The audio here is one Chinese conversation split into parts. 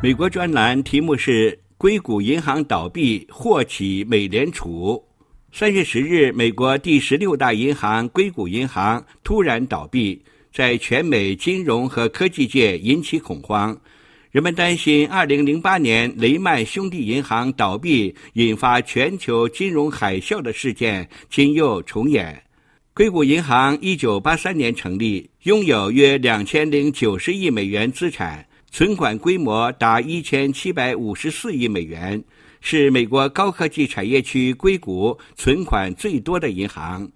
美国专栏题目是“硅谷银行倒闭，祸起美联储”。三月十日，美国第十六大银行硅谷银行突然倒闭，在全美金融和科技界引起恐慌。人们担心，二零零八年雷曼兄弟银行倒闭引发全球金融海啸的事件今又重演。硅谷银行一九八三年成立，拥有约两千零九十亿美元资产。存款规模达一千七百五十四亿美元，是美国高科技产业区硅谷存款最多的银行。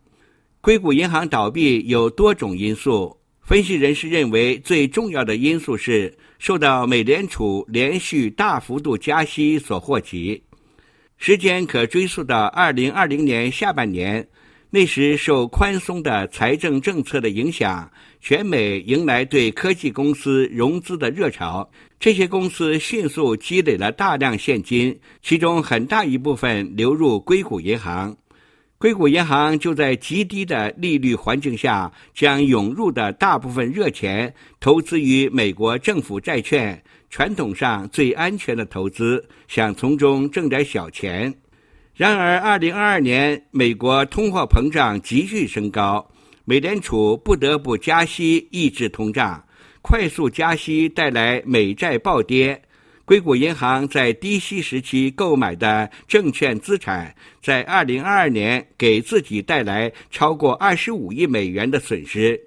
硅谷银行倒闭有多种因素，分析人士认为最重要的因素是受到美联储连续大幅度加息所祸及。时间可追溯到二零二零年下半年。那时受宽松的财政政策的影响，全美迎来对科技公司融资的热潮。这些公司迅速积累了大量现金，其中很大一部分流入硅谷银行。硅谷银行就在极低的利率环境下，将涌入的大部分热钱投资于美国政府债券，传统上最安全的投资，想从中挣点小钱。然而，二零二二年，美国通货膨胀急剧升高，美联储不得不加息抑制通胀。快速加息带来美债暴跌，硅谷银行在低息时期购买的证券资产，在二零二二年给自己带来超过二十五亿美元的损失。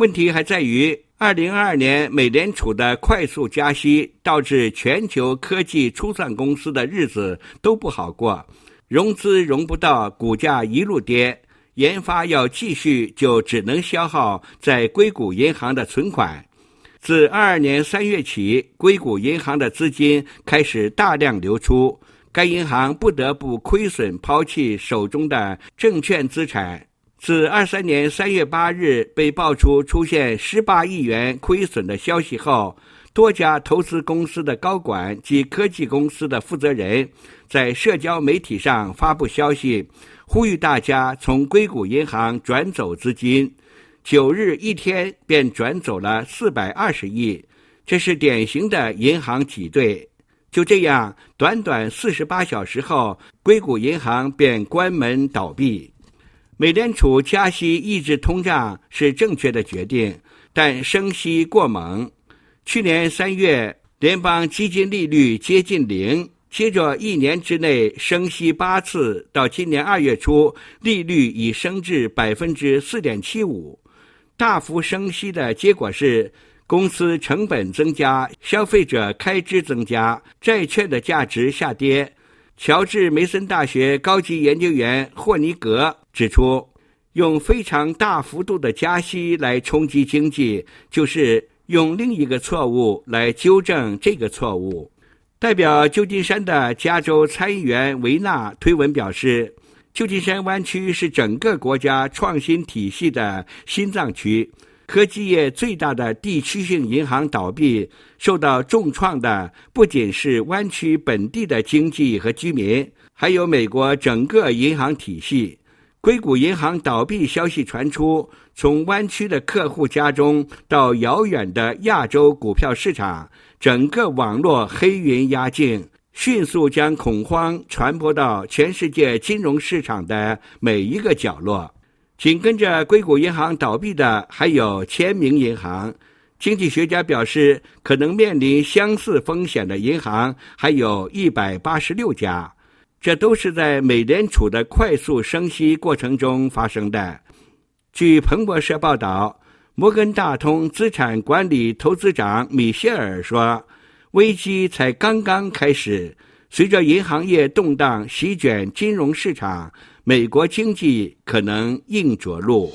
问题还在于，二零二二年美联储的快速加息导致全球科技初创公司的日子都不好过。融资融不到，股价一路跌。研发要继续，就只能消耗在硅谷银行的存款。自二二年三月起，硅谷银行的资金开始大量流出，该银行不得不亏损，抛弃手中的证券资产。自二三年三月八日被爆出出现十八亿元亏损的消息后，多家投资公司的高管及科技公司的负责人。在社交媒体上发布消息，呼吁大家从硅谷银行转走资金。九日一天便转走了四百二十亿，这是典型的银行挤兑。就这样，短短四十八小时后，硅谷银行便关门倒闭。美联储加息抑制通胀是正确的决定，但升息过猛。去年三月，联邦基金利率接近零。接着一年之内升息八次，到今年二月初，利率已升至百分之四点七五。大幅升息的结果是，公司成本增加，消费者开支增加，债券的价值下跌。乔治梅森大学高级研究员霍尼格指出，用非常大幅度的加息来冲击经济，就是用另一个错误来纠正这个错误。代表旧金山的加州参议员维纳推文表示，旧金山湾区是整个国家创新体系的心脏区。科技业最大的地区性银行倒闭，受到重创的不仅是湾区本地的经济和居民，还有美国整个银行体系。硅谷银行倒闭消息传出，从湾区的客户家中到遥远的亚洲股票市场。整个网络黑云压境，迅速将恐慌传播到全世界金融市场的每一个角落。紧跟着硅谷银行倒闭的还有签名银行。经济学家表示，可能面临相似风险的银行还有一百八十六家，这都是在美联储的快速升息过程中发生的。据彭博社报道。摩根大通资产管理投资长米歇尔说：“危机才刚刚开始，随着银行业动荡席卷金融市场，美国经济可能硬着陆。”